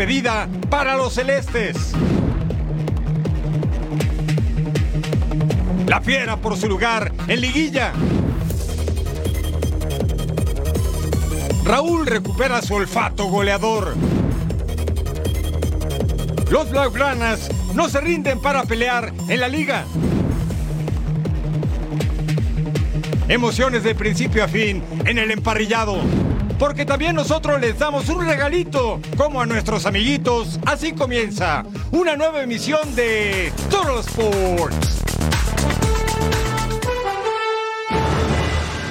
despedida para los celestes. La fiera por su lugar en liguilla. Raúl recupera su olfato goleador. Los Blaugranas no se rinden para pelear en la liga. Emociones de principio a fin en el emparrillado. Porque también nosotros les damos un regalito, como a nuestros amiguitos. Así comienza una nueva emisión de Total Sports.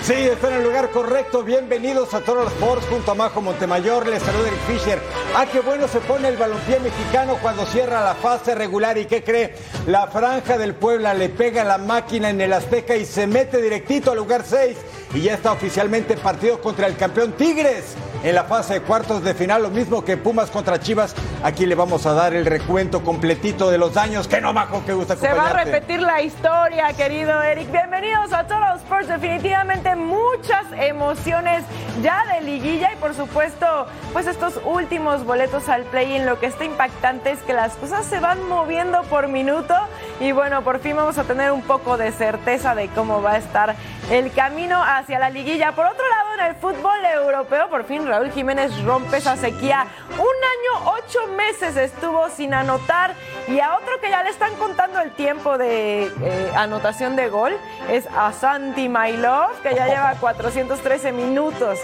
Sí, está en el lugar correcto. Bienvenidos a Total Sports junto a Majo Montemayor. Les saluda Eric Fisher. Ah, qué bueno se pone el balompié mexicano cuando cierra la fase regular. ¿Y qué cree? La franja del Puebla le pega la máquina en el Azteca y se mete directito al lugar 6. Y ya está oficialmente partido contra el campeón Tigres en la fase de cuartos de final, lo mismo que Pumas contra Chivas. Aquí le vamos a dar el recuento completito de los daños. Que no, Majo, que gusta Se va a repetir la historia, querido Eric. Bienvenidos a Total Sports. Definitivamente muchas emociones ya de liguilla y por supuesto, pues estos últimos boletos al play-in. Lo que está impactante es que las cosas se van moviendo por minuto y bueno, por fin vamos a tener un poco de certeza de cómo va a estar el camino hacia la liguilla. Por otro lado, en el fútbol europeo, por fin Raúl Jiménez rompe esa sequía. Un año, ocho meses estuvo sin anotar y a otro que ya le están contando el tiempo de eh, anotación de gol es a Santi Mailov, que ya lleva 413 minutos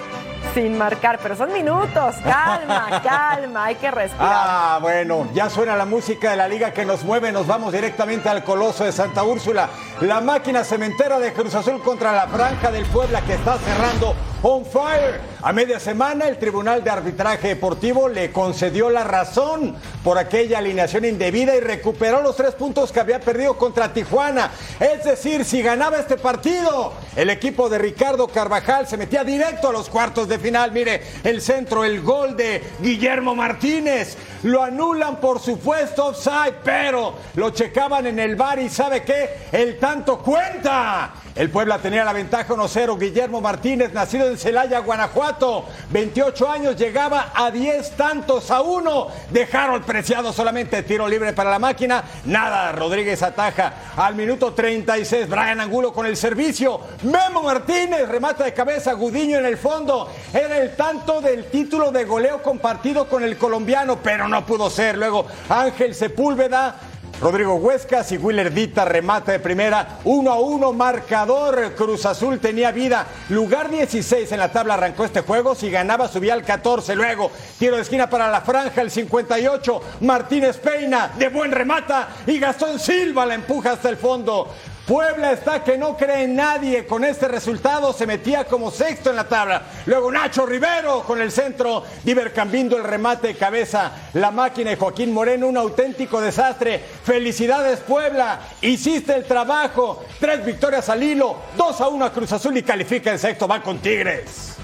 sin marcar, pero son minutos. Calma, calma, hay que respirar. Ah, bueno, ya suena la música de la liga que nos mueve. Nos vamos directamente al Coloso de Santa Úrsula. La máquina cementera de Cruz Azul contra la Franja del Puebla que está cerrando on fire. A media semana el Tribunal de Arbitraje Deportivo le concedió la razón por aquella alineación indebida y recuperó los tres puntos que había perdido contra Tijuana. Es decir, si ganaba este partido, el equipo de Ricardo Carvajal se metía directo a los cuartos de final. Mire, el centro, el gol de Guillermo Martínez. Lo anulan por supuesto offside, pero lo checaban en el bar y ¿sabe qué? El tanto cuenta. El Puebla tenía la ventaja 1-0. Guillermo Martínez, nacido en Celaya, Guanajuato, 28 años, llegaba a 10 tantos a uno. Dejaron preciado solamente tiro libre para la máquina. Nada, Rodríguez ataja al minuto 36. Brian Angulo con el servicio. Memo Martínez remata de cabeza. Gudiño en el fondo. Era el tanto del título de goleo compartido con el colombiano, pero no pudo ser. Luego Ángel Sepúlveda Rodrigo Huescas y Willer Dita remata de primera, 1 a 1 marcador. Cruz Azul tenía vida. Lugar 16 en la tabla arrancó este juego. Si ganaba subía al 14. Luego, tiro de esquina para la franja, el 58. Martínez Peina de buen remata y Gastón Silva la empuja hasta el fondo. Puebla está que no cree en nadie. Con este resultado se metía como sexto en la tabla. Luego Nacho Rivero con el centro. Diver Cambindo el remate de cabeza. La máquina de Joaquín Moreno, un auténtico desastre. Felicidades Puebla. Hiciste el trabajo. Tres victorias al hilo. Dos a uno a Cruz Azul y califica el sexto. Va con Tigres.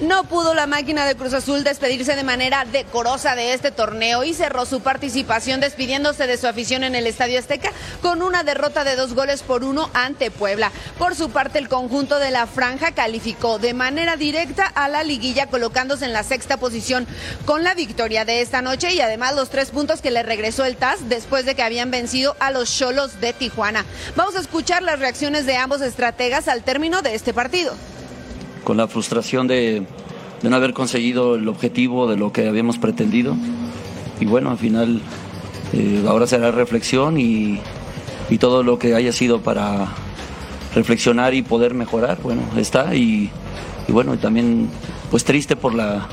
No pudo la máquina de Cruz Azul despedirse de manera decorosa de este torneo y cerró su participación despidiéndose de su afición en el Estadio Azteca con una derrota de dos goles por uno ante Puebla. Por su parte, el conjunto de la franja calificó de manera directa a la liguilla colocándose en la sexta posición con la victoria de esta noche y además los tres puntos que le regresó el TAS después de que habían vencido a los Cholos de Tijuana. Vamos a escuchar las reacciones de ambos estrategas al término de este partido con la frustración de, no haber conseguido el objetivo de lo que habíamos pretendido. Y bueno, al final eh, ahora será reflexión y, todo lo que haya sido para reflexionar y poder mejorar, bueno, está. Y, bueno, también pues triste por, la,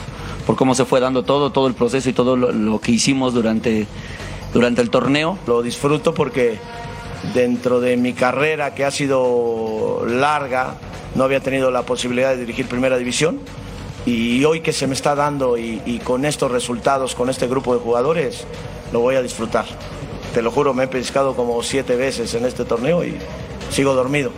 por cómo se fue dando todo, todo el proceso y todo lo, lo que hicimos durante, durante el torneo. Lo disfruto porque dentro de mi carrera que ha sido larga, no había tenido la posibilidad de dirigir primera división y hoy que se me está dando y, con estos resultados, con este grupo de jugadores, lo voy a disfrutar. Te lo juro, me he pescado como siete veces en este torneo y sigo dormido.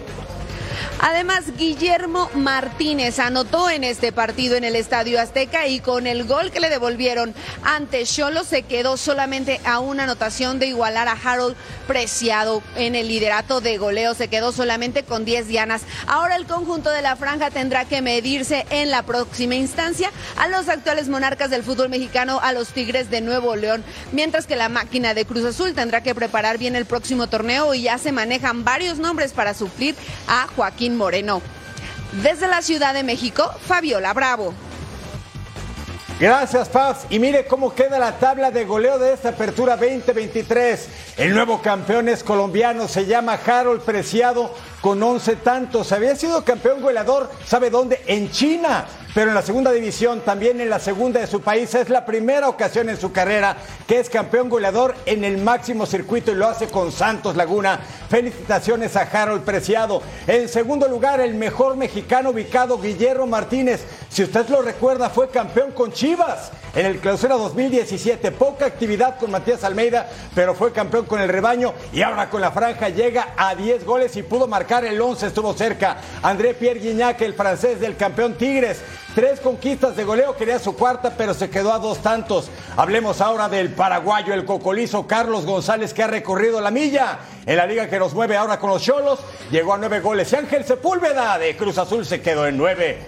Además, Guillermo Martínez anotó en este partido en el Estadio Azteca y con el gol que le devolvieron ante Cholo se quedó solamente a una anotación de igualar a Harold Preciado en el liderato de goleo. Se quedó solamente con 10 dianas. Ahora el conjunto de la franja tendrá que medirse en la próxima instancia a los actuales monarcas del fútbol mexicano, a los Tigres de Nuevo León, mientras que la máquina de Cruz Azul tendrá que preparar bien el próximo torneo y ya se manejan varios nombres para suplir a Joaquín Moreno. Desde la Ciudad de México, Fabiola Bravo. Gracias, Paz. Y mire cómo queda la tabla de goleo de esta apertura 2023. El nuevo campeón es colombiano, se llama Harold Preciado con 11 tantos. Había sido campeón goleador, ¿sabe dónde? En China pero en la segunda división, también en la segunda de su país, es la primera ocasión en su carrera que es campeón goleador en el máximo circuito y lo hace con Santos Laguna. Felicitaciones a Harold Preciado. En segundo lugar, el mejor mexicano ubicado, Guillermo Martínez. Si usted lo recuerda, fue campeón con Chivas en el clausura 2017. Poca actividad con Matías Almeida, pero fue campeón con el rebaño y ahora con la franja llega a 10 goles y pudo marcar el 11, estuvo cerca. André Pierre Guignac, el francés del campeón Tigres. Tres conquistas de goleo, quería su cuarta, pero se quedó a dos tantos. Hablemos ahora del paraguayo, el cocolizo Carlos González, que ha recorrido la milla en la liga que nos mueve ahora con los Cholos. Llegó a nueve goles. Y Ángel Sepúlveda de Cruz Azul se quedó en nueve.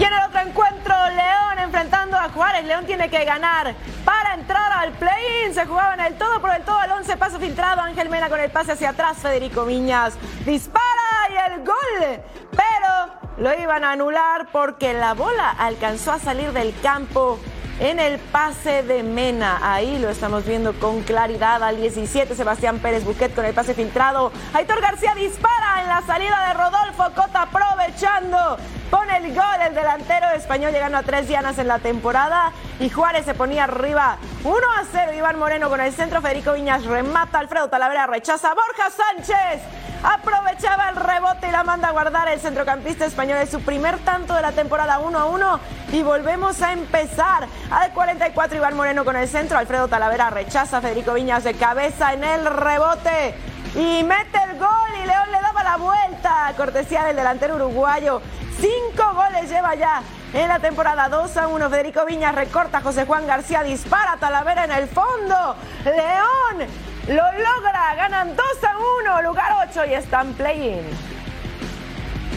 Y en el otro encuentro, León enfrentando a Juárez. León tiene que ganar para entrar al play-in. Se jugaba en el todo por el todo al 11, paso filtrado. Ángel Mena con el pase hacia atrás. Federico Viñas dispara y el gol. Pero lo iban a anular porque la bola alcanzó a salir del campo en el pase de Mena. Ahí lo estamos viendo con claridad al 17. Sebastián Pérez Buquet con el pase filtrado. Aitor García dispara en la salida de Rodolfo Cota aprovechando. Pone el gol el delantero español llegando a tres dianas en la temporada. Y Juárez se ponía arriba 1 a 0. Iván Moreno con el centro. Federico Viñas remata. Alfredo Talavera rechaza. Borja Sánchez aprovechaba el rebote y la manda a guardar el centrocampista español. Es su primer tanto de la temporada 1 a 1 y volvemos a empezar. Al 44 Iván Moreno con el centro, Alfredo Talavera rechaza, Federico Viñas de cabeza en el rebote y mete el gol y León le daba la vuelta. Cortesía del delantero uruguayo. Cinco goles lleva ya en la temporada 2 a 1. Federico Viñas recorta, José Juan García dispara, Talavera en el fondo. León lo logra, ganan 2 a 1, lugar 8 y están play-in.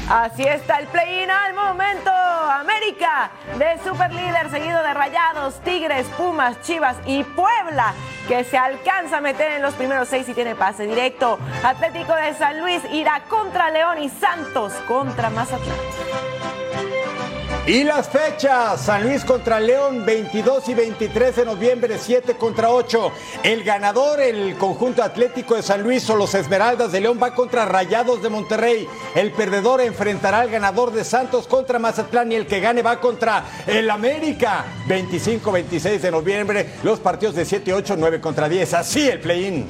Así está el play-in al momento. América de superlíder, seguido de Rayados, Tigres, Pumas, Chivas y Puebla, que se alcanza a meter en los primeros seis y tiene pase directo. Atlético de San Luis irá contra León y Santos contra Mazatlán. Y las fechas, San Luis contra León 22 y 23 de noviembre, 7 contra 8. El ganador, el conjunto atlético de San Luis o los Esmeraldas de León va contra Rayados de Monterrey. El perdedor enfrentará al ganador de Santos contra Mazatlán y el que gane va contra el América. 25-26 de noviembre, los partidos de 7, 8, 9 contra 10. Así el play-in.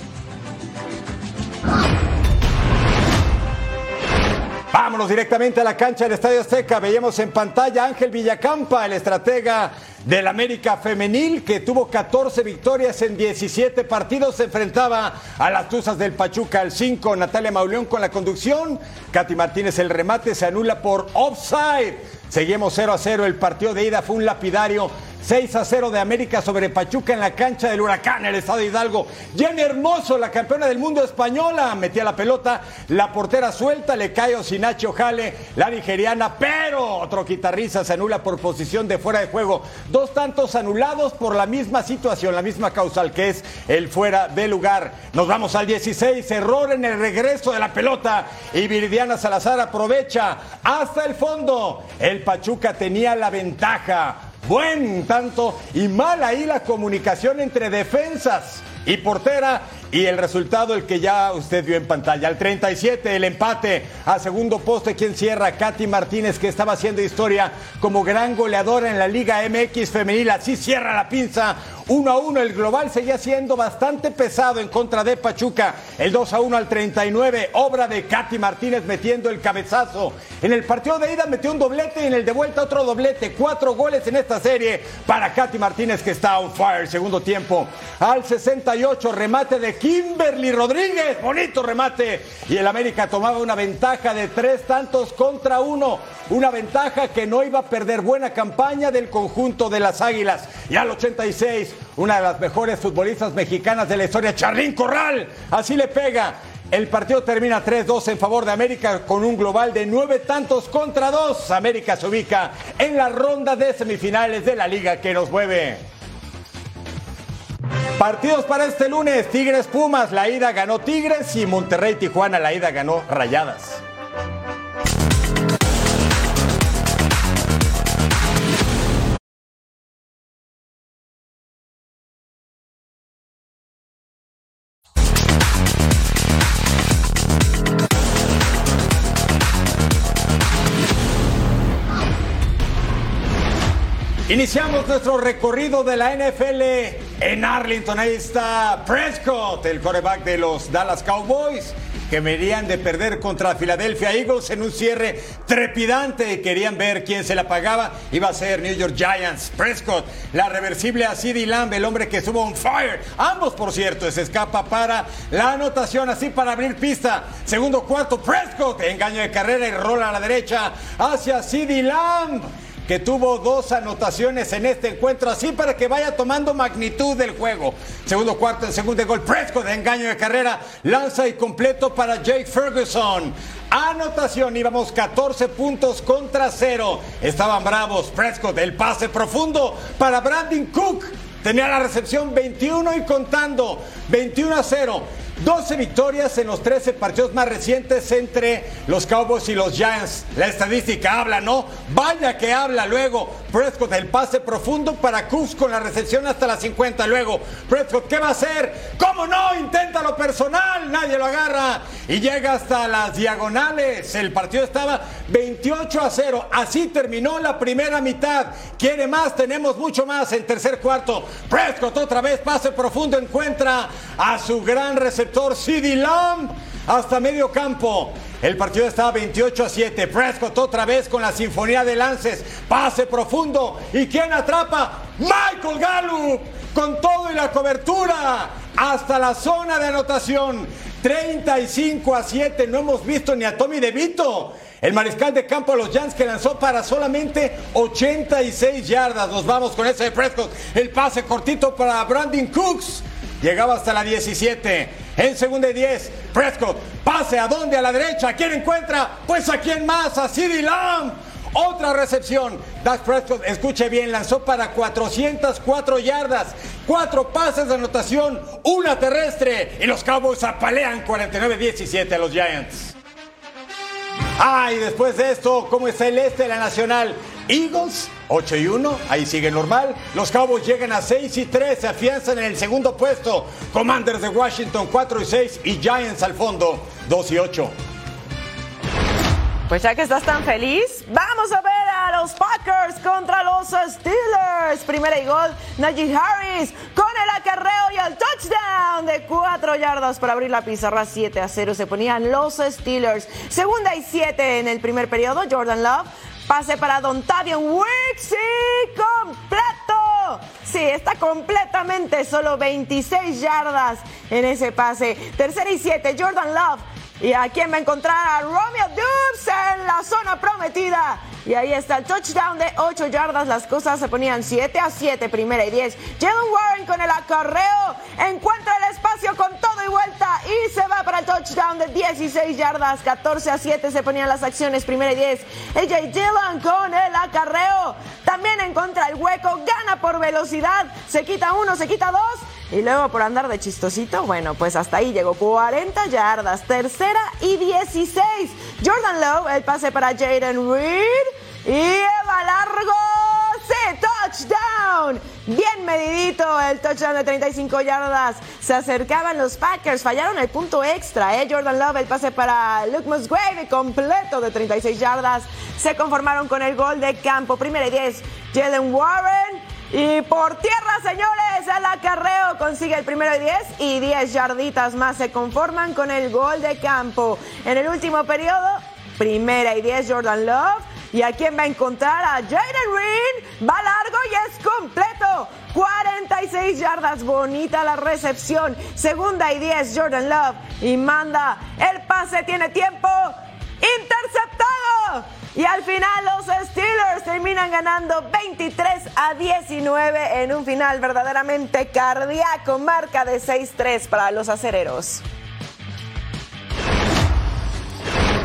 Vámonos directamente a la cancha del Estadio Azteca. Veíamos en pantalla a Ángel Villacampa, el estratega del América Femenil, que tuvo 14 victorias en 17 partidos. Se enfrentaba a las Tuzas del Pachuca al 5. Natalia Mauleón con la conducción. Katy Martínez el remate se anula por offside. Seguimos 0 a 0. El partido de ida fue un lapidario 6 a 0 de América sobre Pachuca en la cancha del Huracán, el Estado de Hidalgo. Jenny Hermoso, la campeona del mundo española, metía la pelota, la portera suelta, le cae Osinachi Jale, la nigeriana, pero otro quitarriza se anula por posición de fuera de juego. Dos tantos anulados por la misma situación, la misma causal que es el fuera de lugar. Nos vamos al 16, error en el regreso de la pelota y Viridiana Salazar aprovecha hasta el fondo. El Pachuca tenía la ventaja. Buen tanto y mal ahí la comunicación entre defensas y portera y el resultado el que ya usted vio en pantalla. Al 37 el empate a segundo poste quien cierra Katy Martínez que estaba haciendo historia como gran goleadora en la Liga MX femenil. Así cierra la pinza 1 a 1 el global seguía siendo bastante pesado en contra de Pachuca. El 2 a 1 al 39, obra de Katy Martínez metiendo el cabezazo. En el partido de ida metió un doblete y en el de vuelta otro doblete. Cuatro goles en esta serie para Katy Martínez que está on fire. Segundo tiempo al 68, remate de Kimberly Rodríguez, bonito remate. Y el América tomaba una ventaja de tres tantos contra uno. Una ventaja que no iba a perder buena campaña del conjunto de las Águilas. Y al 86, una de las mejores futbolistas mexicanas de la historia, Charlín Corral, así le pega. El partido termina 3-2 en favor de América con un global de nueve tantos contra dos. América se ubica en la ronda de semifinales de la liga que nos mueve. Partidos para este lunes, Tigres Pumas, la ida ganó Tigres y Monterrey Tijuana, la ida ganó Rayadas. Iniciamos nuestro recorrido de la NFL en Arlington. Ahí está Prescott, el coreback de los Dallas Cowboys, que venían de perder contra Philadelphia Eagles en un cierre trepidante. Querían ver quién se la pagaba. Iba a ser New York Giants. Prescott, la reversible a CeeDee Lamb, el hombre que estuvo on fire. Ambos, por cierto, se escapa para la anotación, así para abrir pista. Segundo cuarto, Prescott, engaño de carrera y rola a la derecha hacia CeeDee Lamb que tuvo dos anotaciones en este encuentro, así para que vaya tomando magnitud del juego. Segundo cuarto, en segundo gol, Prescott de engaño de carrera, lanza y completo para Jake Ferguson. Anotación, íbamos 14 puntos contra cero. Estaban bravos. Prescott, el pase profundo para Brandon Cook. Tenía la recepción 21 y contando. 21 a 0. 12 victorias en los 13 partidos más recientes entre los Cowboys y los Giants. La estadística habla, ¿no? Vaya que habla luego. Prescott, el pase profundo para Cooks con la recepción hasta las 50. Luego, Prescott, ¿qué va a hacer? ¿Cómo no? Intenta lo personal. Nadie lo agarra. Y llega hasta las diagonales. El partido estaba 28 a 0. Así terminó la primera mitad. ¿Quiere más? Tenemos mucho más en tercer cuarto. Prescott otra vez, pase profundo, encuentra a su gran receptor CD Lamb hasta medio campo. El partido estaba 28 a 7. Prescott otra vez con la sinfonía de lances. Pase profundo. ¿Y quién atrapa? Michael Gallup. Con todo y la cobertura. Hasta la zona de anotación. 35 a 7. No hemos visto ni a Tommy DeVito. El mariscal de campo a los Giants que lanzó para solamente 86 yardas. Nos vamos con ese de Prescott. El pase cortito para Brandon Cooks. Llegaba hasta la 17. En segunda y 10, Prescott pase a dónde? A la derecha. ¿Quién encuentra? Pues a quién más, a CeeDee Lamb. Otra recepción. Dak Prescott, escuche bien, lanzó para 404 yardas, cuatro pases de anotación, una terrestre. Y los Cowboys apalean 49-17 a los Giants. Ay, después de esto, ¿cómo está el este de la Nacional? Eagles 8 y 1, ahí sigue normal. Los Cowboys llegan a 6 y 3, se afianzan en el segundo puesto. Commanders de Washington 4 y 6 y Giants al fondo 2 y 8. Pues ya que estás tan feliz, vamos a ver a los Packers contra los Steelers. Primera y gol, Najee Harris con el acarreo y el touchdown de 4 yardas para abrir la pizarra 7 a 0. Se ponían los Steelers. Segunda y 7 en el primer periodo, Jordan Love Pase para Don Tavian Wicks sí, completo. Sí, está completamente solo 26 yardas en ese pase. Tercera y siete, Jordan Love. ¿Y a quién va a encontrar? A Romeo Dubs en la zona prometida. Y ahí está el touchdown de 8 yardas. Las cosas se ponían 7 a 7, primera y 10. Jalen Warren con el acarreo. Encuentra el espacio con todo vuelta. Y se va para el touchdown de 16 yardas. 14 a 7 se ponían las acciones, primera y 10. AJ Dillon con el acarreo. También encuentra el hueco. Gana por velocidad. Se quita uno, se quita dos. Y luego por andar de chistosito, bueno, pues hasta ahí llegó 40 yardas, tercera y 16. Jordan Lowe, el pase para Jaden Reed. Y Eva Largo, touchdown. Bien medidito el touchdown de 35 yardas. Se acercaban los Packers, fallaron el punto extra. ¿eh? Jordan Love, el pase para Luke Musgrave, completo de 36 yardas. Se conformaron con el gol de campo. Primera y 10, Jalen Warren. Y por tierra, señores, el acarreo consigue el primero y 10 y 10 yarditas más se conforman con el gol de campo. En el último periodo, primera y 10 Jordan Love ¿Y a quién va a encontrar? A Jaden Reed. Va largo y es completo. 46 yardas, bonita la recepción. Segunda y 10, Jordan Love. Y manda el pase, tiene tiempo. Interceptado. Y al final los Steelers terminan ganando 23 a 19 en un final verdaderamente cardíaco, marca de 6-3 para los acereros.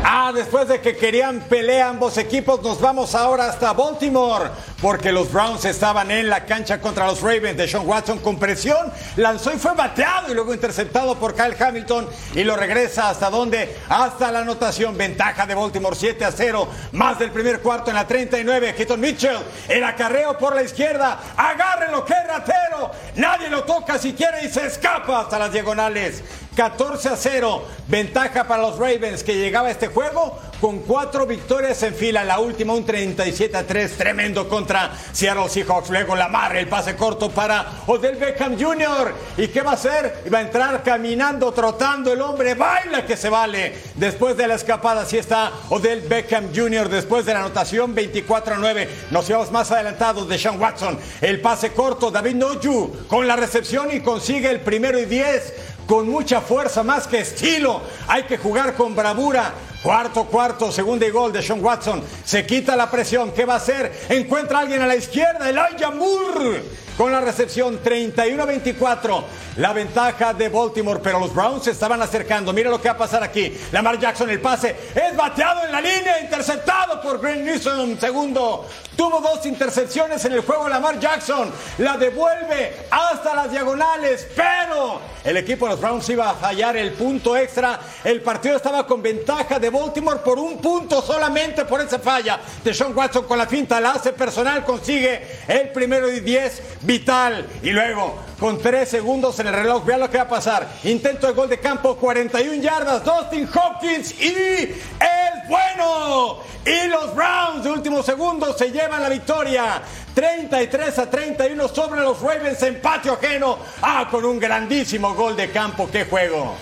Ah, después de que querían pelea ambos equipos, nos vamos ahora hasta Baltimore, porque los Browns estaban en la cancha contra los Ravens de Sean Watson con presión, lanzó y fue bateado y luego interceptado por Kyle Hamilton y lo regresa hasta donde, hasta la anotación, ventaja de Baltimore 7 a 0, más del primer cuarto en la 39, Keaton Mitchell, el acarreo por la izquierda, agárrenlo, que ratero, nadie lo toca siquiera y se escapa hasta las diagonales. 14 a 0. Ventaja para los Ravens que llegaba a este juego con cuatro victorias en fila. La última un 37 a 3. Tremendo contra Seattle Seahawks. Luego la marra, el pase corto para Odell Beckham Jr. ¿Y qué va a hacer? Va a entrar caminando, trotando el hombre. Baila que se vale. Después de la escapada, así está Odell Beckham Jr. Después de la anotación 24 a 9. Nos llevamos más adelantados de Sean Watson. El pase corto, David Noju con la recepción y consigue el primero y 10 con mucha fuerza, más que estilo. Hay que jugar con bravura. Cuarto, cuarto, segundo y gol de Sean Watson. Se quita la presión. ¿Qué va a hacer? Encuentra a alguien a la izquierda. Elijah Moore con la recepción 31-24. La ventaja de Baltimore, pero los Browns se estaban acercando. Mira lo que va a pasar aquí. Lamar Jackson, el pase es bateado en la línea, interceptado por Green Newsom. Segundo, tuvo dos intercepciones en el juego. Lamar Jackson la devuelve hasta las diagonales, pero el equipo de los Browns iba a fallar el punto extra. El partido estaba con ventaja de Baltimore por un punto solamente por esa falla. De Sean Watson con la finta, la hace personal, consigue el primero y 10 vital. Y luego, con tres segundos en el reloj, vean lo que va a pasar. Intento de gol de campo, 41 yardas, Dustin Hopkins y es bueno. Y los Browns de últimos segundos se llevan la victoria. 33 a 31 sobre los Ravens en patio ajeno. Ah, con un grandísimo gol de campo. ¡Qué juego!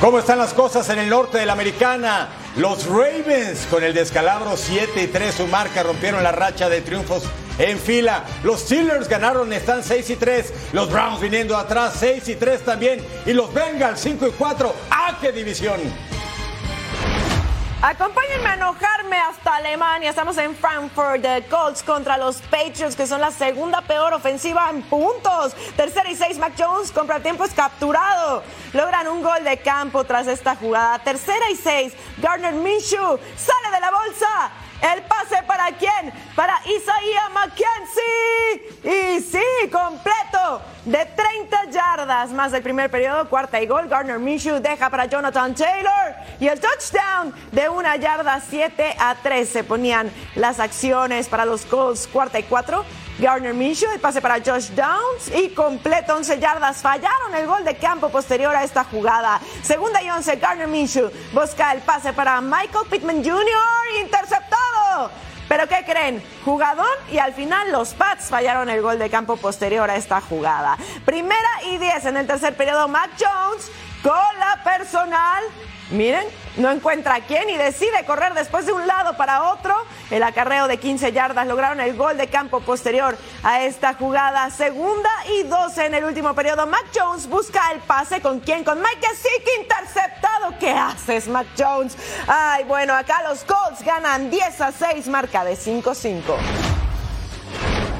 ¿Cómo están las cosas en el norte de la americana? Los Ravens con el descalabro 7 y 3 su marca rompieron la racha de triunfos en fila. Los Steelers ganaron, están 6 y 3. Los Browns viniendo atrás 6 y 3 también. Y los Bengals 5 y 4. ¡Ah, qué división! Acompáñenme a enojarme hasta Alemania. Estamos en Frankfurt. The Colts contra los Patriots, que son la segunda peor ofensiva en puntos. Tercera y seis, Mac Jones. Compra tiempo es capturado. Logran un gol de campo tras esta jugada. Tercera y seis, Gardner Minshew sale de la bolsa. El pase para quién? Para Isaiah McKenzie. Y sí, completo. De 30 yardas más del primer periodo, cuarta y gol. Gardner Minshew deja para Jonathan Taylor. Y el touchdown de una yarda 7 a 3 se ponían las acciones para los Colts, cuarta y cuatro. Gardner Minshew, el pase para Josh Downs y completo 11 yardas. Fallaron el gol de campo posterior a esta jugada. Segunda y 11, Gardner Minshew busca el pase para Michael Pittman Jr. Interceptado. Pero ¿qué creen? Jugadón y al final los Pats fallaron el gol de campo posterior a esta jugada. Primera y 10 en el tercer periodo, Mac Jones con la personal Miren, no encuentra a quién y decide correr después de un lado para otro. El acarreo de 15 yardas lograron el gol de campo posterior a esta jugada. Segunda y 12 en el último periodo. Mac Jones busca el pase con quién? Con Mike Gesicki interceptado. ¿Qué haces, Mac Jones? Ay, bueno, acá los Colts ganan 10 a 6, marca de 5-5.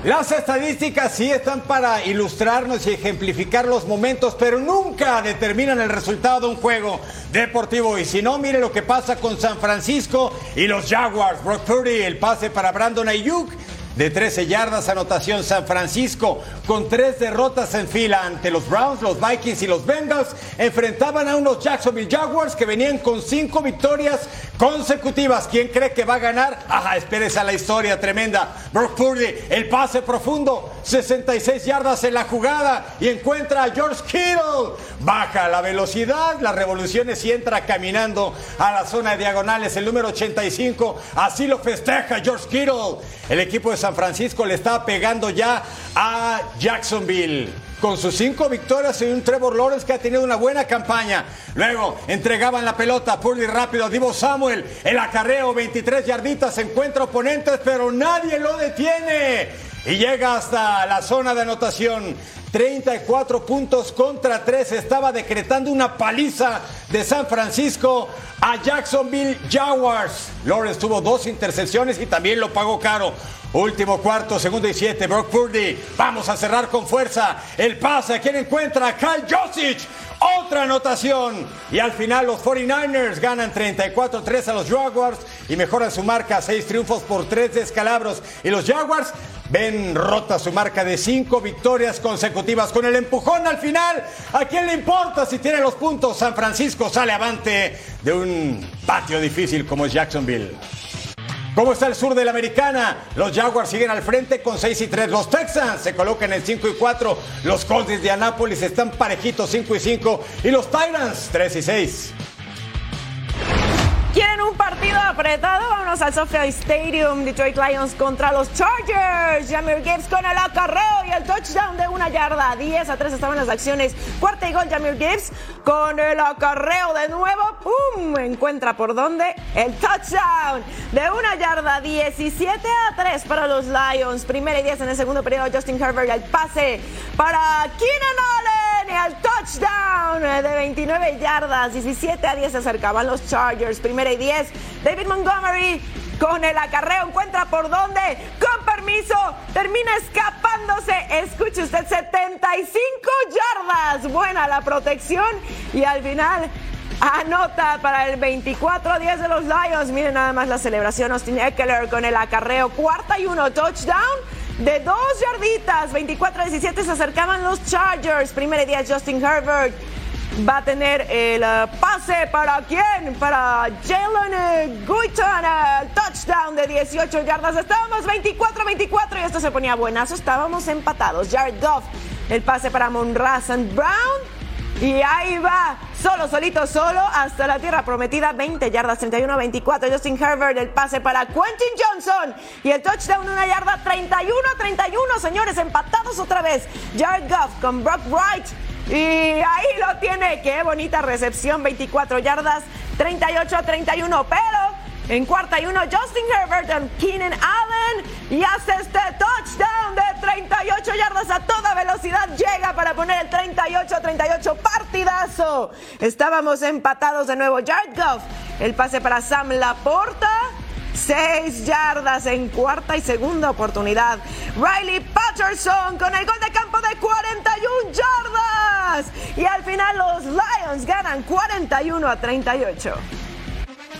Las estadísticas sí están para ilustrarnos y ejemplificar los momentos, pero nunca determinan el resultado de un juego deportivo. Y si no, mire lo que pasa con San Francisco y los Jaguars. Brock Purdy, el pase para Brandon Ayuk de 13 yardas, anotación San Francisco, con tres derrotas en fila ante los Browns, los Vikings y los Bengals, enfrentaban a unos Jacksonville Jaguars que venían con cinco victorias consecutivas. ¿Quién cree que va a ganar? Ajá, espérese a la historia tremenda. Brock Purdy, el pase profundo, 66 yardas en la jugada y encuentra a George Kittle. Baja la velocidad, las revoluciones y entra caminando a la zona de diagonales, el número 85. Así lo festeja George Kittle. El equipo de San San Francisco le estaba pegando ya a Jacksonville con sus cinco victorias y un Trevor Lawrence que ha tenido una buena campaña. Luego entregaban la pelota, Purdy rápido, Divo Samuel, el acarreo, 23 yarditas, encuentra oponentes, pero nadie lo detiene. Y llega hasta la zona de anotación. 34 puntos contra 3. Estaba decretando una paliza de San Francisco a Jacksonville Jaguars. Lawrence tuvo dos intercepciones y también lo pagó caro. Último cuarto, segundo y siete. Brock Purdy. Vamos a cerrar con fuerza. El pase. ¿A quién encuentra? Kyle Josic. Otra anotación. Y al final los 49ers ganan 34-3 a los Jaguars y mejoran su marca. Seis triunfos por tres descalabros. Y los Jaguars ven rota su marca de cinco victorias consecutivas con el empujón al final. ¿A quién le importa si tiene los puntos? San Francisco sale avante de un patio difícil como es Jacksonville. ¿Cómo está el sur de la americana? Los Jaguars siguen al frente con 6 y 3. Los Texans se colocan en 5 y 4. Los Colts de Anápolis están parejitos 5 y 5. Y los Titans 3 y 6. ¿Quieren un partido apretado? Vámonos al SoFi Stadium. Detroit Lions contra los Chargers. Jamir Gibbs con el acarreo y el touchdown de una yarda. 10 a 3 estaban las acciones. Cuarta y gol Jamir Gibbs con el acarreo de nuevo. ¡Pum! Encuentra por dónde el touchdown de una yarda. 17 a 3 para los Lions. Primera y 10 en el segundo periodo. Justin Herbert el pase para Keenan Allen el touchdown de 29 yardas. 17 a 10 se acercaban los Chargers. Primera y 10. David Montgomery con el acarreo encuentra por dónde. Con permiso, termina escapándose. Escuche usted, 75 yardas. Buena la protección y al final anota para el 24-10 de los Lions. Miren nada más la celebración. Austin Eckler con el acarreo. Cuarta y uno, touchdown. De dos yarditas, 24-17 se acercaban los Chargers. Primera 10, Justin Herbert va a tener el uh, pase para quién? Para Jalen Guyton, el touchdown de 18 yardas. Estábamos 24-24 y esto se ponía buenazo. Estábamos empatados. Jared Goff, el pase para Monra Brown. Y ahí va, solo, solito, solo, hasta la tierra prometida, 20 yardas, 31-24. Justin Herbert, el pase para Quentin Johnson. Y el touchdown, una yarda, 31-31, señores, empatados otra vez. Jared Goff con Brock Wright. Y ahí lo tiene, qué bonita recepción, 24 yardas, 38 a 31, pero en cuarta y uno, Justin Herbert and Keenan Allen y hace este touchdown de 38 yardas a toda velocidad. Llega para poner el 38-38 partidazo. Estábamos empatados de nuevo. Jared Goff, el pase para Sam Laporta. Seis yardas en cuarta y segunda oportunidad. Riley Patterson con el gol de campo de 41 yardas. Y al final los Lions ganan 41 a 38.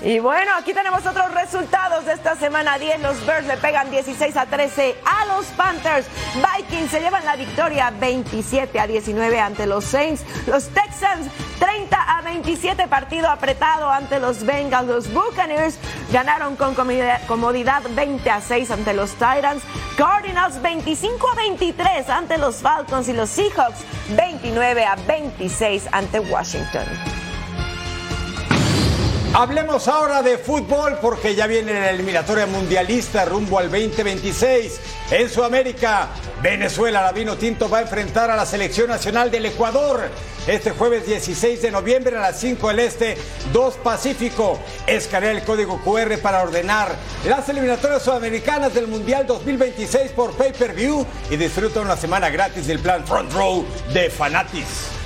Y bueno, aquí tenemos otros resultados de esta semana 10. Los Bears le pegan 16 a 13 a los Panthers. Vikings se llevan la victoria 27 a 19 ante los Saints. Los Texans 30 a 27 partido apretado ante los Bengals. Los Buccaneers ganaron con comodidad 20 a 6 ante los Titans. Cardinals 25 a 23 ante los Falcons y los Seahawks 29 a 26 ante Washington. Hablemos ahora de fútbol porque ya viene la eliminatoria mundialista rumbo al 2026. En Sudamérica, Venezuela, la vino tinto va a enfrentar a la selección nacional del Ecuador este jueves 16 de noviembre a las 5 del Este, 2 Pacífico. Escanea el código QR para ordenar las eliminatorias sudamericanas del Mundial 2026 por pay-per-view y disfruta una semana gratis del plan Front Row de Fanatis.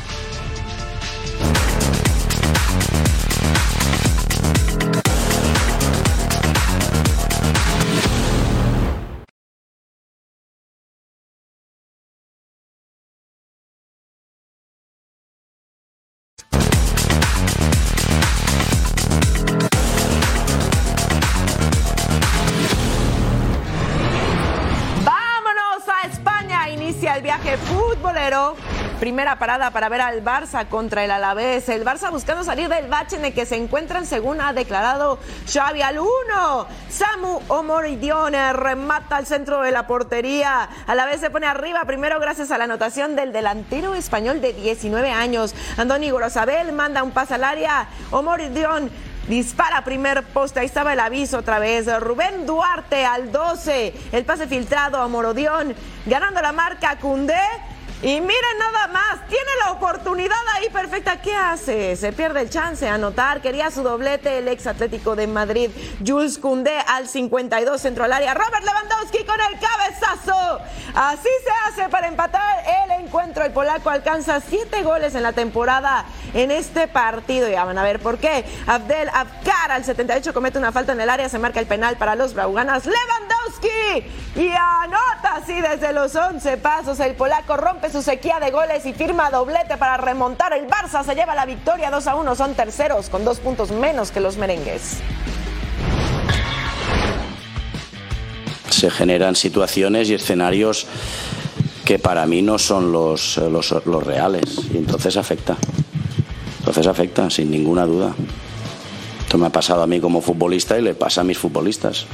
Primera parada para ver al Barça contra el Alavés. El Barça buscando salir del bache en el que se encuentran, según ha declarado Xavi al 1. Samu Omoridione remata al centro de la portería. Alavés se pone arriba primero gracias a la anotación del delantero español de 19 años. Andoni Gorosabel manda un pase al área. Omoridion dispara primer poste, ahí estaba el aviso otra vez. Rubén Duarte al 12, el pase filtrado a Morodión, ganando la marca Cundé. Y miren nada más, tiene la oportunidad ahí perfecta. ¿Qué hace? Se pierde el chance de anotar. Quería su doblete el ex Atlético de Madrid, Jules Koundé al 52 centro al área. Robert Lewandowski con el cabezazo. Así se hace para empatar el encuentro. El polaco alcanza siete goles en la temporada en este partido. Ya van a ver por qué. Abdel Abkar al 78 comete una falta en el área. Se marca el penal para los Brauganas. Lewandowski y anota así desde los 11 pasos. El polaco rompe su sequía de goles y firma doblete para remontar. El Barça se lleva la victoria 2 a 1. Son terceros con dos puntos menos que los merengues. Se generan situaciones y escenarios que para mí no son los, los, los reales y entonces afecta. Entonces afecta, sin ninguna duda. Esto me ha pasado a mí como futbolista y le pasa a mis futbolistas.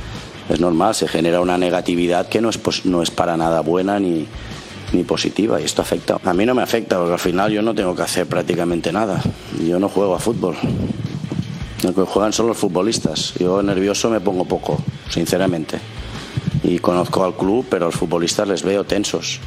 Es normal, se genera una negatividad que no es, pues, no es para nada buena ni, ni positiva y esto afecta. A mí no me afecta porque al final yo no tengo que hacer prácticamente nada. Yo no juego a fútbol. Lo que juegan son los futbolistas. Yo nervioso me pongo poco, sinceramente. Y conozco al club, pero a los futbolistas les veo tensos.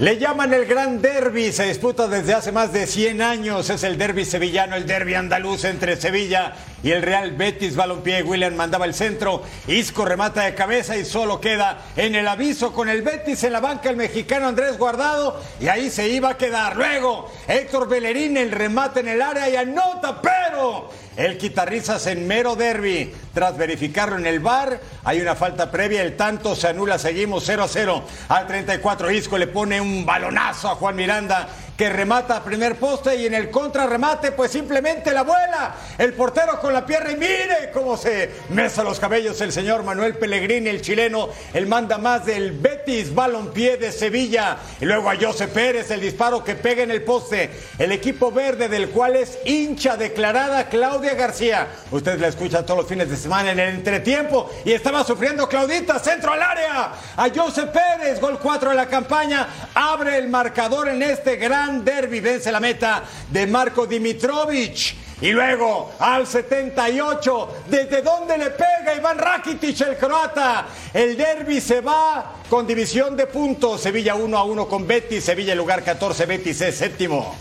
Le llaman el Gran Derby, se disputa desde hace más de 100 años. Es el derby sevillano, el derby andaluz entre Sevilla y el Real Betis Balompié. William mandaba el centro, Isco remata de cabeza y solo queda en el aviso con el Betis en la banca el mexicano Andrés Guardado y ahí se iba a quedar. Luego Héctor Bellerín el remate en el área y anota, pero el quitarrizas en mero derby. Tras verificarlo en el bar, hay una falta previa, el tanto se anula, seguimos 0 a 0 al 34. Isco le pone un balonazo a Juan Miranda que remata a primer poste y en el contrarremate pues simplemente la vuela. El portero con la pierna y mire cómo se mesa los cabellos el señor Manuel Pellegrini, el chileno, el manda más del Betis Balompié de Sevilla. Y luego a José Pérez, el disparo que pega en el poste. El equipo verde del cual es hincha declarada Claudia García. Usted la escucha todos los fines de semana en el entretiempo y estaba sufriendo Claudita, centro al área. A José Pérez, gol 4 de la campaña, abre el marcador en este gran derby, vence la meta de Marco Dimitrovic. Y luego al 78, ¿desde dónde le pega Iván Rakitic, el croata? El derby se va con división de puntos. Sevilla 1 a 1 con Betis, Sevilla lugar 14, Betis es séptimo.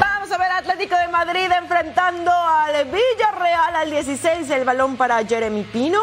Vamos a ver Atlético de Madrid enfrentando al Villarreal al 16, el balón para Jeremy Pino.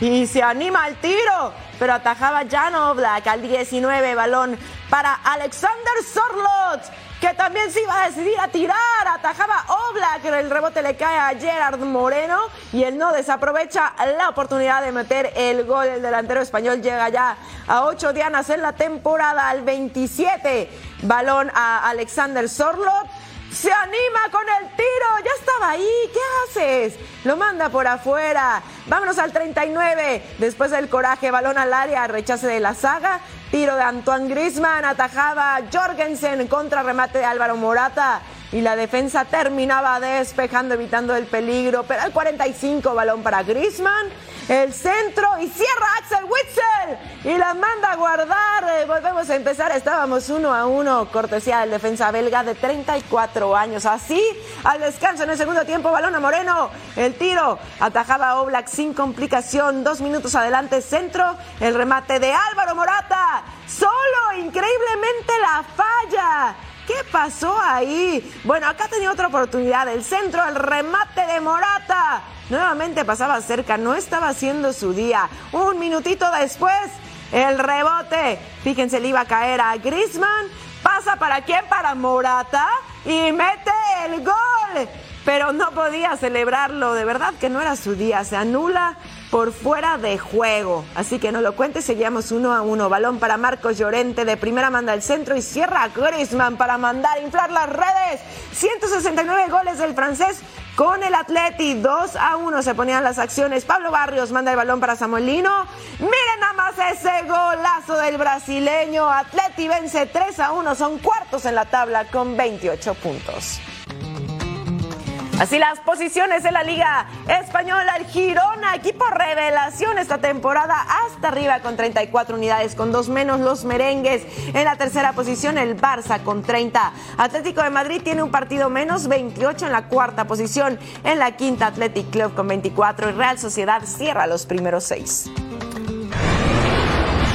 Y se anima al tiro, pero atajaba Jan Oblak al 19, balón para Alexander Sorlot, que también se iba a decidir a tirar, atajaba Oblak, el rebote le cae a Gerard Moreno y él no desaprovecha la oportunidad de meter el gol. El delantero español llega ya a 8 dianas en la temporada. Al 27, balón a Alexander Sorlot se anima con el tiro, ya estaba ahí, ¿qué haces? Lo manda por afuera. Vámonos al 39. Después del coraje, balón al área, rechace de la saga. Tiro de Antoine Grisman, atajaba Jorgensen contra remate de Álvaro Morata. Y la defensa terminaba despejando, evitando el peligro. Pero al 45, balón para Grisman el centro y cierra Axel Witzel y la manda a guardar. Eh, volvemos a empezar, estábamos uno a uno, cortesía del defensa belga de 34 años. Así, al descanso en el segundo tiempo, balón a Moreno, el tiro, atajaba Oblak sin complicación, dos minutos adelante, centro, el remate de Álvaro Morata, solo, increíblemente la falla. ¿Qué pasó ahí? Bueno, acá tenía otra oportunidad. El centro, el remate de Morata. Nuevamente pasaba cerca, no estaba haciendo su día. Un minutito después, el rebote. Fíjense, le iba a caer a Grisman. Pasa para quién? Para Morata. Y mete el gol. Pero no podía celebrarlo. De verdad que no era su día. Se anula por fuera de juego. Así que no lo cuente, seguíamos uno a uno. Balón para Marcos Llorente, de primera manda al centro y cierra Griezmann para mandar inflar las redes. 169 goles del francés con el Atleti. 2 a 1 se ponían las acciones. Pablo Barrios manda el balón para Samuelino. Miren nada más ese golazo del brasileño. Atleti vence 3 a 1. Son cuartos en la tabla con 28 puntos. Así las posiciones en la Liga Española, el Girona, equipo revelación esta temporada, hasta arriba con 34 unidades, con dos menos los merengues. En la tercera posición, el Barça con 30. Atlético de Madrid tiene un partido menos, 28 en la cuarta posición. En la quinta, Athletic Club con 24 y Real Sociedad cierra los primeros seis.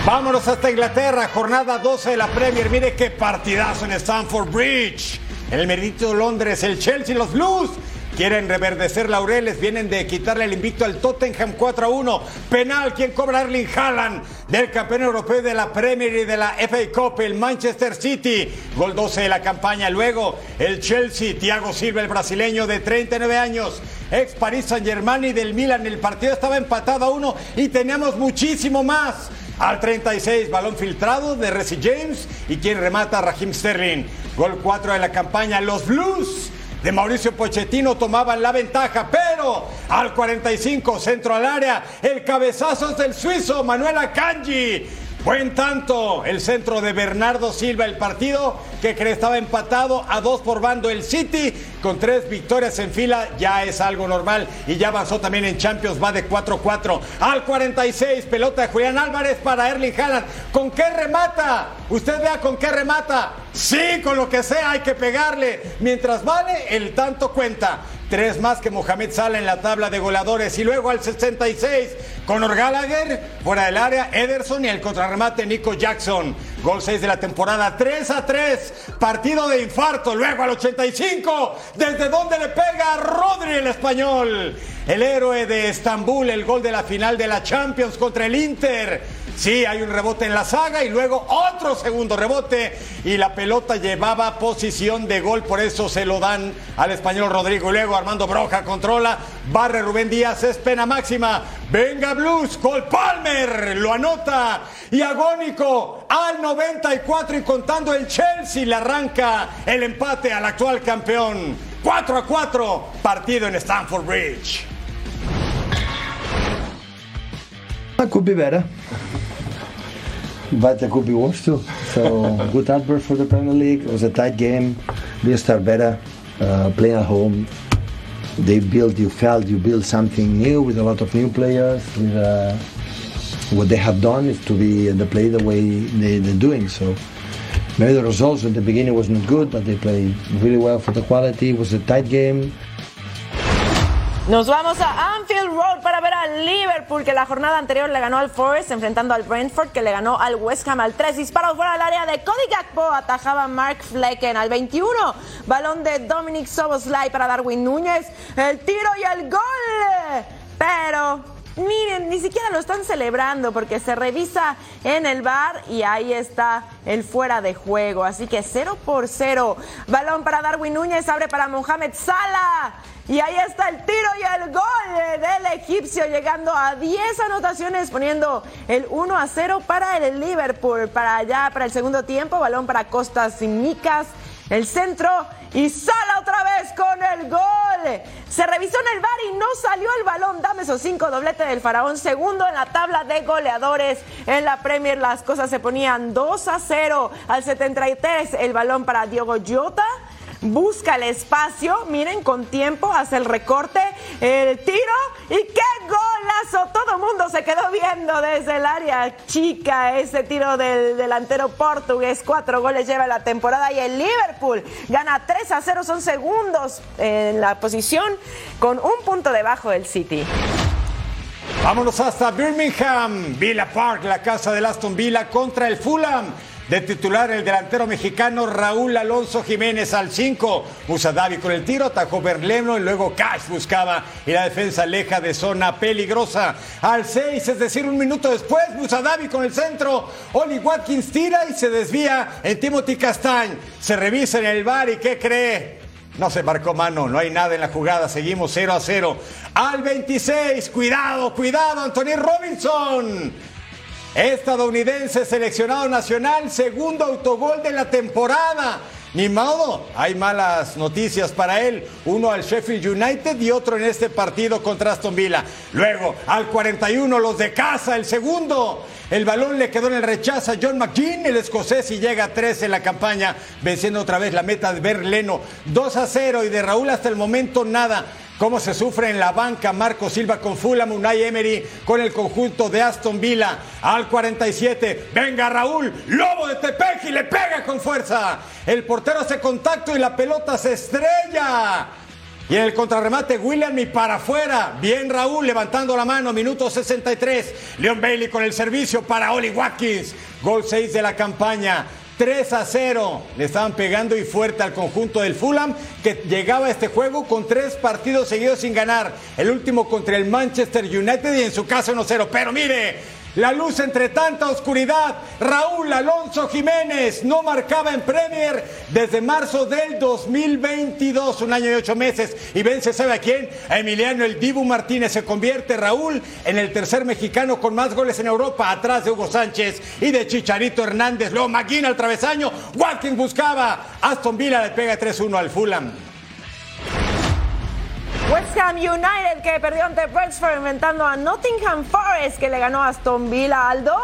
Vámonos hasta Inglaterra, jornada 12 de la Premier. Mire qué partidazo en Stamford Bridge. En el meridito de Londres, el Chelsea y los Blues quieren reverdecer laureles, vienen de quitarle el invicto al Tottenham 4 a 1. Penal, quien cobra Erling Haaland del campeón europeo de la Premier y de la FA Cup, el Manchester City. Gol 12 de la campaña. Luego el Chelsea, Thiago Silva, el brasileño de 39 años, ex París Saint Germain y del Milan. El partido estaba empatado a 1 y teníamos muchísimo más. Al 36, balón filtrado de Resi James y quien remata Raheem Sterling. Gol 4 de la campaña. Los Blues de Mauricio Pochettino tomaban la ventaja, pero al 45, centro al área, el cabezazo es del suizo Manuel Akanji. Buen tanto el centro de Bernardo Silva, el partido que estaba empatado a dos por bando el City, con tres victorias en fila, ya es algo normal y ya avanzó también en Champions, va de 4-4 al 46, pelota de Julián Álvarez para Erling Haaland. ¿Con qué remata? Usted vea con qué remata. Sí, con lo que sea hay que pegarle. Mientras vale, el tanto cuenta. Tres más que Mohamed Salah en la tabla de goleadores. Y luego al 66, Conor Gallagher, fuera del área, Ederson y el contrarremate Nico Jackson. Gol 6 de la temporada, 3 a 3. Partido de infarto. Luego al 85, desde donde le pega Rodri el español. El héroe de Estambul, el gol de la final de la Champions contra el Inter. Sí, hay un rebote en la saga y luego otro segundo rebote y la pelota llevaba posición de gol, por eso se lo dan al español Rodrigo. Y luego Armando Broja controla, barre Rubén Díaz, es pena máxima. Venga Blues, Cole Palmer lo anota y agónico al 94 y contando el Chelsea le arranca el empate al actual campeón. 4 a 4, partido en Stamford Bridge. Be better. But there could be worse too. So good outburst for the Premier League. It was a tight game. We start better, uh, playing at home. They build, you felt you build something new with a lot of new players. With, uh, what they have done is to be the play the way they, they're doing. So maybe the results at the beginning was not good, but they played really well for the quality. It was a tight game. Nos vamos a Anfield Road para ver al Liverpool, que la jornada anterior le ganó al Forest, enfrentando al Brentford, que le ganó al West Ham al 3. Disparos fuera del área de Cody Gakpo, atajaba Mark Flecken al 21. Balón de Dominic Soboslai para Darwin Núñez. El tiro y el gol. Pero Miren, ni siquiera lo están celebrando porque se revisa en el bar y ahí está el fuera de juego. Así que 0 por 0. Balón para Darwin Núñez, abre para Mohamed Salah. Y ahí está el tiro y el gol del egipcio, llegando a 10 anotaciones, poniendo el 1 a 0 para el Liverpool. Para allá, para el segundo tiempo, balón para Costas y Micas. El centro y Sala otra vez con el gol. Se revisó en el bar y no salió el balón. Dame esos cinco doblete del Faraón. Segundo en la tabla de goleadores. En la Premier las cosas se ponían 2 a 0 al 73. El balón para Diogo Jota busca el espacio, miren, con tiempo, hace el recorte, el tiro y qué golazo. Todo el mundo se quedó viendo desde el área chica ese tiro del delantero portugués. Cuatro goles lleva la temporada y el Liverpool gana 3 a 0, son segundos en la posición con un punto debajo del City. Vámonos hasta Birmingham, Villa Park, la casa del Aston Villa contra el Fulham. De titular el delantero mexicano Raúl Alonso Jiménez al 5. Davi con el tiro, atajó Berleno y luego Cash buscaba y la defensa aleja de zona peligrosa. Al 6, es decir, un minuto después, Davi con el centro. Oli Watkins tira y se desvía en Timothy Castañ. Se revisa en el bar y ¿qué cree? No se marcó mano, no hay nada en la jugada, seguimos 0 a 0. Al 26, cuidado, cuidado, Anthony Robinson estadounidense seleccionado nacional, segundo autogol de la temporada. Ni modo, hay malas noticias para él. Uno al Sheffield United y otro en este partido contra Aston Villa. Luego, al 41, los de casa, el segundo. El balón le quedó en el rechazo a John McGinn, el escocés, y llega a 3 en la campaña, venciendo otra vez la meta de Berleno. 2 a 0 y de Raúl hasta el momento nada. Cómo se sufre en la banca Marco Silva con Fulham, Unai Emery con el conjunto de Aston Villa. Al 47, venga Raúl, lobo de Tepec y le pega con fuerza. El portero hace contacto y la pelota se estrella. Y en el contrarremate, William y para afuera. Bien Raúl levantando la mano, minuto 63. Leon Bailey con el servicio para Oli Watkins. Gol 6 de la campaña. 3 a 0. Le estaban pegando y fuerte al conjunto del Fulham, que llegaba a este juego con tres partidos seguidos sin ganar. El último contra el Manchester United y en su caso 1-0. Pero mire, la luz entre tanta oscuridad. Raúl Alonso Jiménez no marcaba en Premier desde marzo del 2022, un año y ocho meses. Y vence, ¿sabe a quién? A Emiliano El Dibu Martínez. Se convierte Raúl en el tercer mexicano con más goles en Europa, atrás de Hugo Sánchez y de Chicharito Hernández. Luego Maguina al travesaño. Watkins buscaba. Aston Villa le pega 3-1 al Fulham. West Ham United que perdió ante Brentford enfrentando a Nottingham Forest que le ganó a Aston Villa al 2.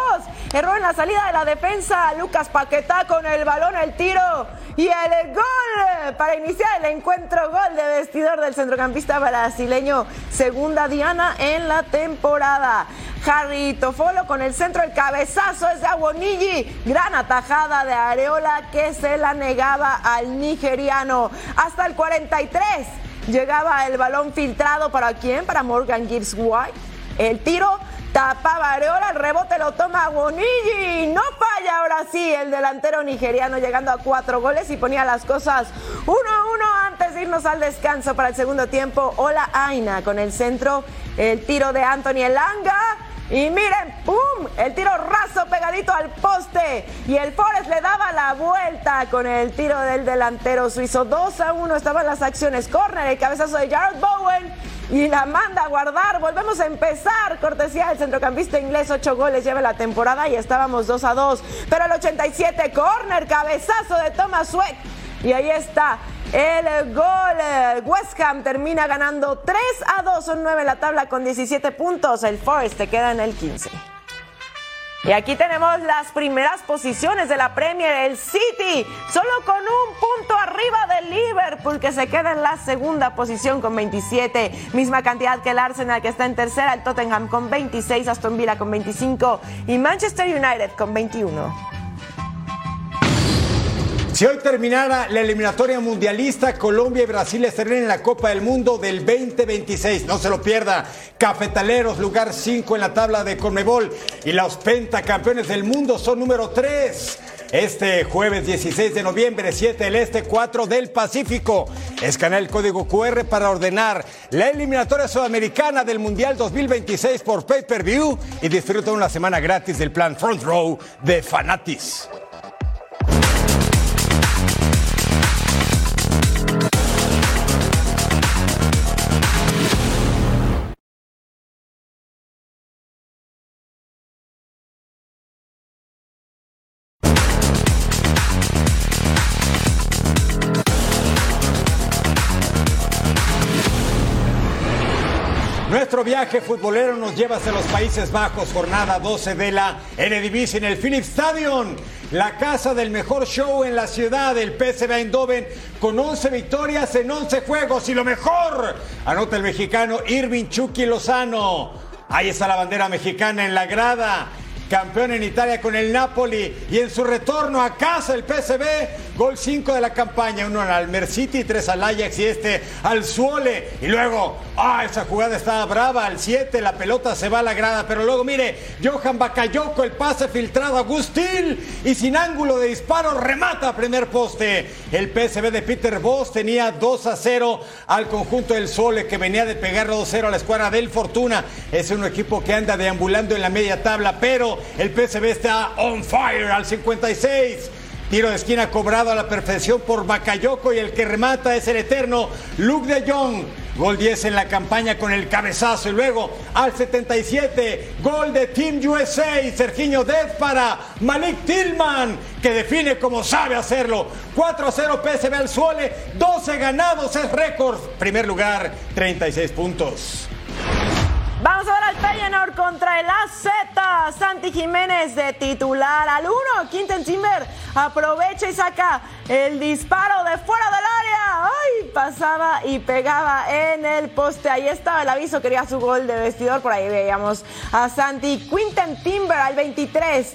Erró en la salida de la defensa Lucas Paquetá con el balón al tiro y el gol para iniciar el encuentro. Gol de vestidor del centrocampista brasileño. Segunda Diana en la temporada. Harry Tofolo con el centro, el cabezazo es de Aguonigi. Gran atajada de Areola que se la negaba al nigeriano. Hasta el 43. Llegaba el balón filtrado para quién? Para Morgan Gibbs White. El tiro tapaba Areola, el rebote lo toma Bonigi. No falla ahora sí el delantero nigeriano llegando a cuatro goles y ponía las cosas uno a uno antes de irnos al descanso para el segundo tiempo. Hola Aina con el centro, el tiro de Anthony Elanga. Y miren, ¡pum! El tiro raso pegadito al poste. Y el Forest le daba la vuelta con el tiro del delantero suizo. 2 a 1 estaban las acciones. Corner, el cabezazo de Jared Bowen. Y la manda a guardar. Volvemos a empezar. Cortesía del centrocampista inglés. 8 goles lleva la temporada y estábamos 2 a 2. Pero el 87, corner, cabezazo de Thomas Sweat. Y ahí está el gol. West Ham termina ganando 3 a 2. Son 9 en la tabla con 17 puntos. El Forest te queda en el 15. Y aquí tenemos las primeras posiciones de la Premier. El City, solo con un punto arriba del Liverpool, que se queda en la segunda posición con 27. Misma cantidad que el Arsenal, que está en tercera. El Tottenham con 26. Aston Villa con 25. Y Manchester United con 21. Si hoy terminara la eliminatoria mundialista, Colombia y Brasil estarían en la Copa del Mundo del 2026. No se lo pierda. Cafetaleros, lugar 5 en la tabla de Conmebol. Y los pentacampeones del mundo son número 3. Este jueves 16 de noviembre, 7 del Este, 4 del Pacífico. Escanea el código QR para ordenar la eliminatoria sudamericana del Mundial 2026 por Pay Per View y disfruta una semana gratis del plan Front Row de Fanatis. Viaje futbolero nos lleva hacia los Países Bajos, jornada 12 de la Eredivisie en el Philips Stadium, la casa del mejor show en la ciudad, el PSV Eindhoven, con 11 victorias en 11 juegos y lo mejor, anota el mexicano Irving Chucky Lozano. Ahí está la bandera mexicana en la grada campeón en Italia con el Napoli y en su retorno a casa el PSV, gol 5 de la campaña, uno al Almer City, tres al Ajax y este al Suole. Y luego, ah, esa jugada estaba brava, al 7 la pelota se va a la grada, pero luego mire, Johan Bakayoko, el pase filtrado a Gustil y sin ángulo de disparo remata a primer poste. El PSV de Peter Voss tenía 2 a 0 al conjunto del Sole que venía de pegar 2 0 a la escuadra del Fortuna. Es un equipo que anda deambulando en la media tabla, pero el PSV está on fire al 56. Tiro de esquina cobrado a la perfección por Bakayoko y el que remata es el eterno Luke de Jong. Gol 10 en la campaña con el cabezazo y luego al 77, gol de Team USA, Serginho Death para Malik Tillman, que define como sabe hacerlo. 4 a 0 PSV al Suole, 12 ganados es récord. Primer lugar, 36 puntos. Vamos a ver al Feyenoord contra el AZ. Santi Jiménez de titular al 1. Quinten Timber aprovecha y saca el disparo de fuera del área. ¡Ay! Pasaba y pegaba en el poste. Ahí estaba el aviso. Quería su gol de vestidor. Por ahí veíamos a Santi. Quinten Timber al 23.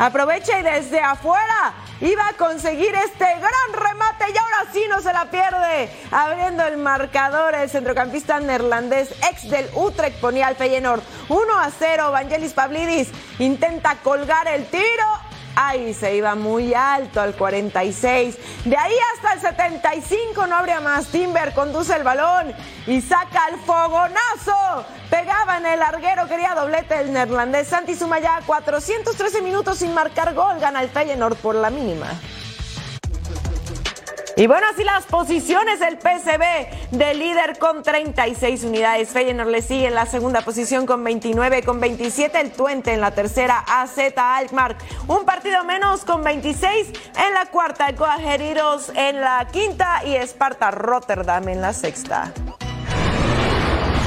Aprovecha y desde afuera iba a conseguir este gran remate y ahora sí no se la pierde. Abriendo el marcador, el centrocampista neerlandés ex del Utrecht ponía al Feyenoord 1 a 0. Vangelis Pavlidis intenta colgar el tiro. Ahí se iba muy alto al 46. De ahí hasta el 75 no habría más. Timber conduce el balón y saca el fogonazo. Pegaba en el larguero, quería doblete el neerlandés. Santi suma ya 413 minutos sin marcar gol. Gana el Feyenoord por la mínima. Y bueno, así las posiciones del PSV de líder con 36 unidades. Feyenoord le sigue en la segunda posición con 29, con 27 el Twente en la tercera, AZ Alkmaar un partido menos con 26 en la cuarta, Coageriros en la quinta y Esparta Rotterdam en la sexta.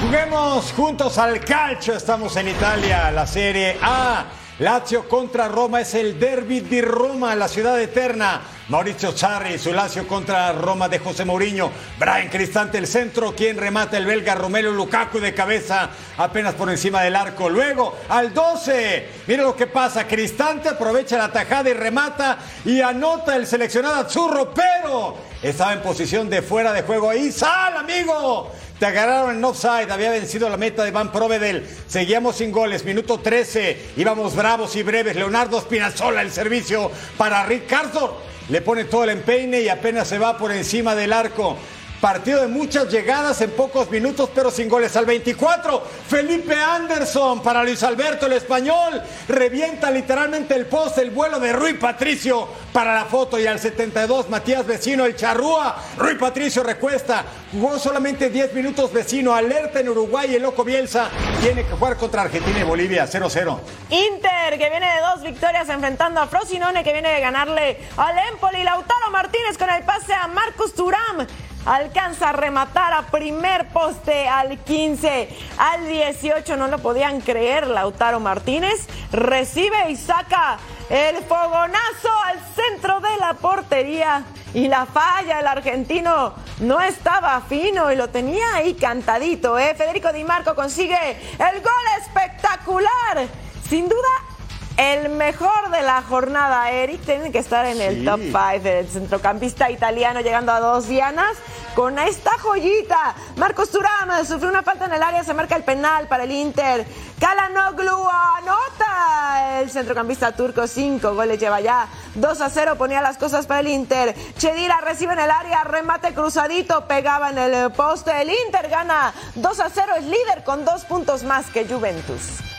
Juguemos juntos al calcio, estamos en Italia, la Serie A. Lazio contra Roma es el derby de Roma, la ciudad eterna. Mauricio Sarri, su Lazio contra Roma de José Mourinho. Brian Cristante, el centro, quien remata el belga Romelu Lukaku de cabeza apenas por encima del arco. Luego al 12, mira lo que pasa. Cristante aprovecha la tajada y remata y anota el seleccionado Azzurro, pero estaba en posición de fuera de juego. Ahí sal, amigo. Te agarraron en offside, había vencido la meta de Van Provedel. Seguíamos sin goles, minuto 13. Íbamos bravos y breves. Leonardo Spinazzola, el servicio para Ricardo. Le pone todo el empeine y apenas se va por encima del arco. Partido de muchas llegadas en pocos minutos, pero sin goles. Al 24, Felipe Anderson para Luis Alberto, el español. Revienta literalmente el post, el vuelo de Rui Patricio para la foto. Y al 72, Matías Vecino, el charrúa. Rui Patricio recuesta. Jugó solamente 10 minutos Vecino. Alerta en Uruguay, el loco Bielsa. Tiene que jugar contra Argentina y Bolivia, 0-0. Inter, que viene de dos victorias enfrentando a Frosinone, que viene de ganarle al Empoli. Lautaro Martínez con el pase a Marcos Turam alcanza a rematar a primer poste al 15, al 18, no lo podían creer, Lautaro Martínez. Recibe y saca el fogonazo al centro de la portería y la falla, el argentino. No estaba fino y lo tenía ahí cantadito, ¿eh? Federico Di Marco consigue el gol espectacular, sin duda el mejor de la jornada, Eric, tiene que estar en el top 5 del centrocampista italiano, llegando a dos dianas con esta joyita. Marcos Turán sufrió una falta en el área, se marca el penal para el Inter. Kalanoglu anota. El centrocampista turco, cinco goles lleva ya. 2 a 0 ponía las cosas para el Inter. Chedira recibe en el área, remate cruzadito, pegaba en el poste. El Inter gana 2 a 0, es líder con dos puntos más que Juventus.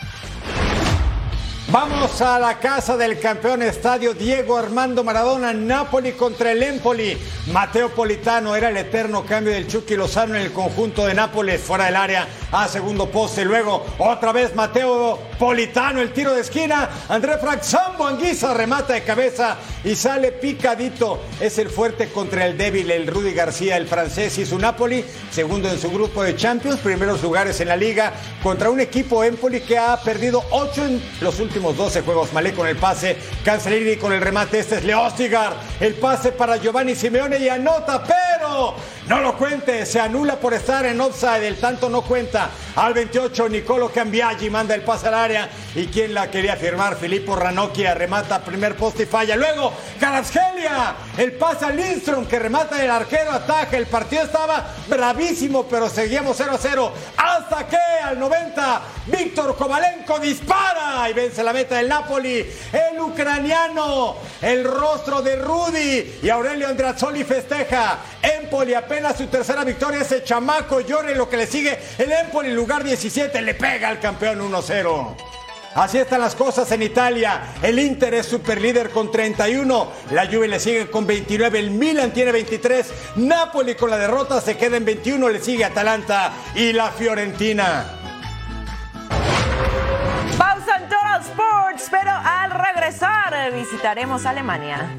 Vamos a la casa del campeón estadio Diego Armando Maradona, Napoli contra el Empoli. Mateo Politano era el eterno cambio del Chucky Lozano en el conjunto de Nápoles, fuera del área, a segundo poste. Luego, otra vez Mateo Politano, el tiro de esquina. André Anguisa remata de cabeza y sale picadito. Es el fuerte contra el débil, el Rudy García, el francés y su Napoli, segundo en su grupo de Champions, primeros lugares en la liga, contra un equipo Empoli que ha perdido ocho en los últimos últimos 12 juegos. Malé con el pase, Cancelini con el remate. Este es Leostigar. El pase para Giovanni Simeone y anota, pero no lo cuente. Se anula por estar en offside. El tanto no cuenta. Al 28, Nicolo Cambiaggi manda el pase al área. ¿Y quien la quería firmar? Filippo Ranocchia remata primer poste y falla. Luego, Carasgelia. El pase a Lindstrom que remata el arquero, ataja. El partido estaba bravísimo, pero seguíamos 0 a 0. Hasta que al 90, Víctor Kovalenko dispara y vence la meta del Napoli. El ucraniano, el rostro de Rudy y Aurelio Andrazzoli festeja. Empoli apenas su tercera victoria. Ese chamaco llora lo que le sigue. El Empoli, lugar 17, le pega al campeón 1-0. Así están las cosas en Italia. El Inter es superlíder con 31. La Juve le sigue con 29. El Milan tiene 23. Napoli con la derrota se queda en 21. Le sigue Atalanta y la Fiorentina. Pausa en Total Sports, pero al regresar visitaremos Alemania.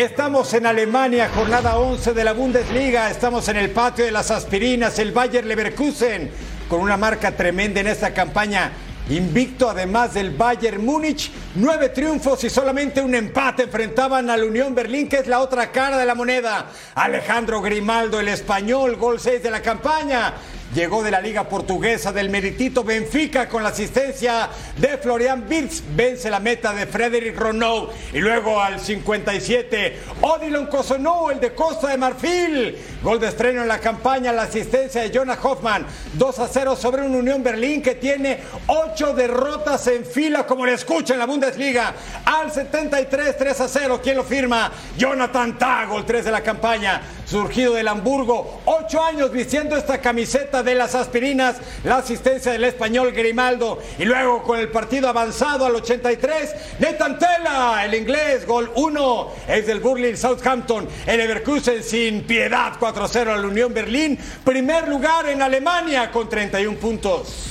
Estamos en Alemania, jornada 11 de la Bundesliga. Estamos en el patio de las aspirinas, el Bayer Leverkusen, con una marca tremenda en esta campaña. Invicto además del Bayern Múnich, nueve triunfos y solamente un empate enfrentaban a la Unión Berlín, que es la otra cara de la moneda. Alejandro Grimaldo, el español, gol 6 de la campaña. Llegó de la Liga Portuguesa del Meritito Benfica con la asistencia de Florian Wirtz. Vence la meta de Frederic Ronau. Y luego al 57, Odilon Cosonou, el de Costa de Marfil. Gol de estreno en la campaña, la asistencia de Jonah Hoffman. 2 a 0 sobre un Unión Berlín que tiene 8 derrotas en fila, como le escucha en la Bundesliga. Al 73, 3 a 0. ¿Quién lo firma? Jonathan Tah, el 3 de la campaña. Surgido del Hamburgo. 8 años vistiendo esta camiseta de las aspirinas, la asistencia del español Grimaldo. Y luego con el partido avanzado al 83, Nathan Tella, el inglés, gol 1, es del Burley Southampton, el Leverkusen sin piedad 4-0 a la Unión Berlín, primer lugar en Alemania con 31 puntos.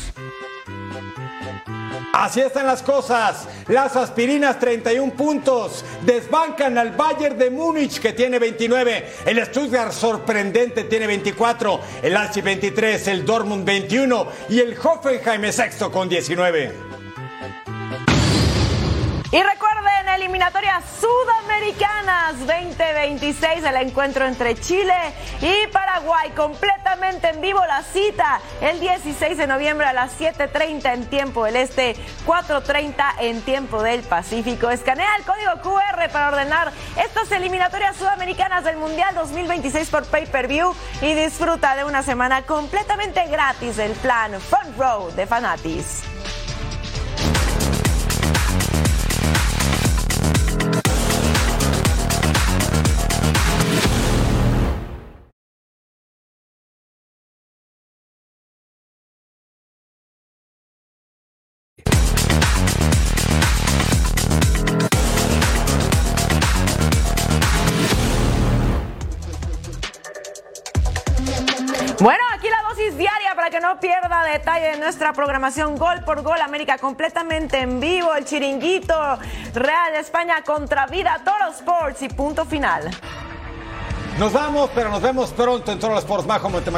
Así están las cosas. Las aspirinas 31 puntos. Desbancan al Bayern de Múnich que tiene 29. El Stuttgart sorprendente tiene 24. El Leipzig 23. El Dortmund 21. Y el Hoffenheim sexto con 19. Y recuerden, eliminatorias sudamericanas 2026, el encuentro entre Chile y Paraguay, completamente en vivo la cita el 16 de noviembre a las 7.30 en tiempo del Este, 4.30 en tiempo del Pacífico. Escanea el código QR para ordenar estas eliminatorias sudamericanas del Mundial 2026 por pay-per-view y disfruta de una semana completamente gratis del plan Front Row de Fanatis. No pierda detalle de nuestra programación Gol por Gol América completamente en vivo, el chiringuito Real España contra Vida, Toro Sports y punto final. Nos vamos, pero nos vemos pronto en Toro Sports Majo Montemayor.